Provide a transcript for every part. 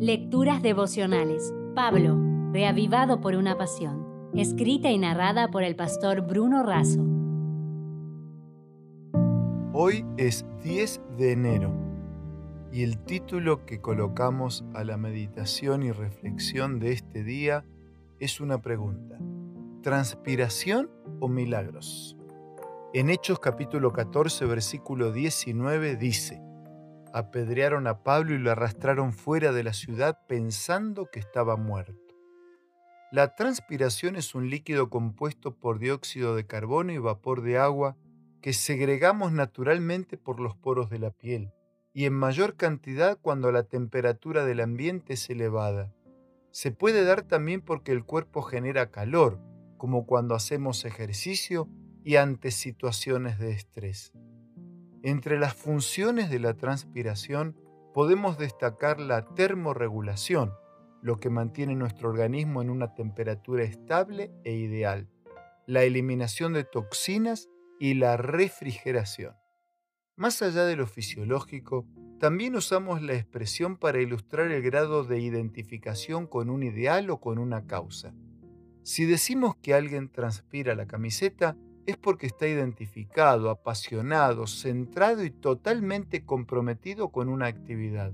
Lecturas devocionales. Pablo, reavivado por una pasión. Escrita y narrada por el pastor Bruno Razo. Hoy es 10 de enero y el título que colocamos a la meditación y reflexión de este día es una pregunta. ¿Transpiración o milagros? En Hechos capítulo 14 versículo 19 dice, apedrearon a Pablo y lo arrastraron fuera de la ciudad pensando que estaba muerto. La transpiración es un líquido compuesto por dióxido de carbono y vapor de agua que segregamos naturalmente por los poros de la piel y en mayor cantidad cuando la temperatura del ambiente es elevada. Se puede dar también porque el cuerpo genera calor, como cuando hacemos ejercicio y ante situaciones de estrés. Entre las funciones de la transpiración podemos destacar la termorregulación, lo que mantiene nuestro organismo en una temperatura estable e ideal, la eliminación de toxinas y la refrigeración. Más allá de lo fisiológico, también usamos la expresión para ilustrar el grado de identificación con un ideal o con una causa. Si decimos que alguien transpira la camiseta, es porque está identificado, apasionado, centrado y totalmente comprometido con una actividad.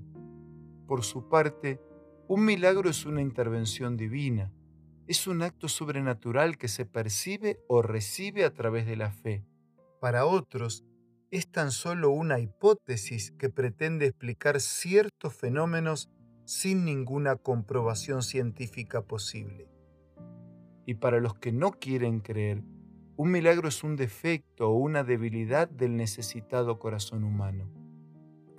Por su parte, un milagro es una intervención divina, es un acto sobrenatural que se percibe o recibe a través de la fe. Para otros, es tan solo una hipótesis que pretende explicar ciertos fenómenos sin ninguna comprobación científica posible. Y para los que no quieren creer, un milagro es un defecto o una debilidad del necesitado corazón humano.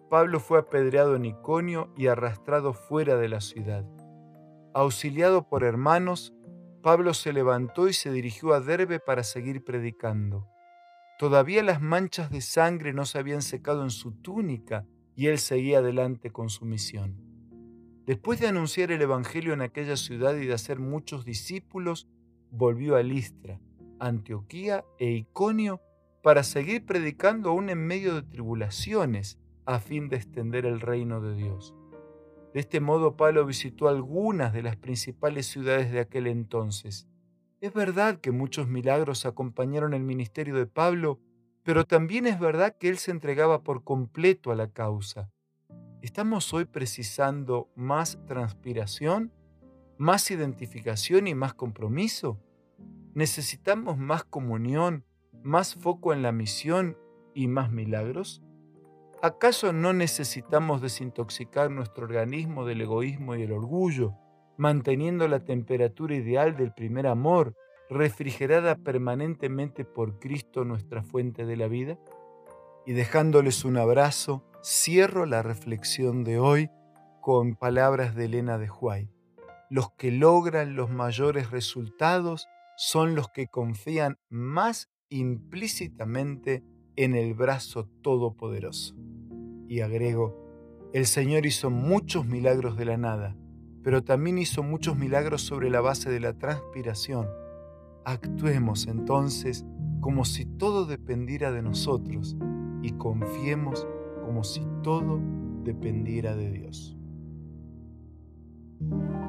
Pablo fue apedreado en Iconio y arrastrado fuera de la ciudad. Auxiliado por hermanos, Pablo se levantó y se dirigió a Derbe para seguir predicando. Todavía las manchas de sangre no se habían secado en su túnica y él seguía adelante con su misión. Después de anunciar el Evangelio en aquella ciudad y de hacer muchos discípulos, volvió a Listra Antioquía e Iconio para seguir predicando aún en medio de tribulaciones a fin de extender el reino de Dios. De este modo Pablo visitó algunas de las principales ciudades de aquel entonces. Es verdad que muchos milagros acompañaron el ministerio de Pablo, pero también es verdad que él se entregaba por completo a la causa. ¿Estamos hoy precisando más transpiración, más identificación y más compromiso? ¿Necesitamos más comunión, más foco en la misión y más milagros? ¿Acaso no necesitamos desintoxicar nuestro organismo del egoísmo y el orgullo, manteniendo la temperatura ideal del primer amor, refrigerada permanentemente por Cristo nuestra fuente de la vida? Y dejándoles un abrazo, cierro la reflexión de hoy con palabras de Elena de Huay. Los que logran los mayores resultados son los que confían más implícitamente en el brazo todopoderoso. Y agrego, el Señor hizo muchos milagros de la nada, pero también hizo muchos milagros sobre la base de la transpiración. Actuemos entonces como si todo dependiera de nosotros y confiemos como si todo dependiera de Dios.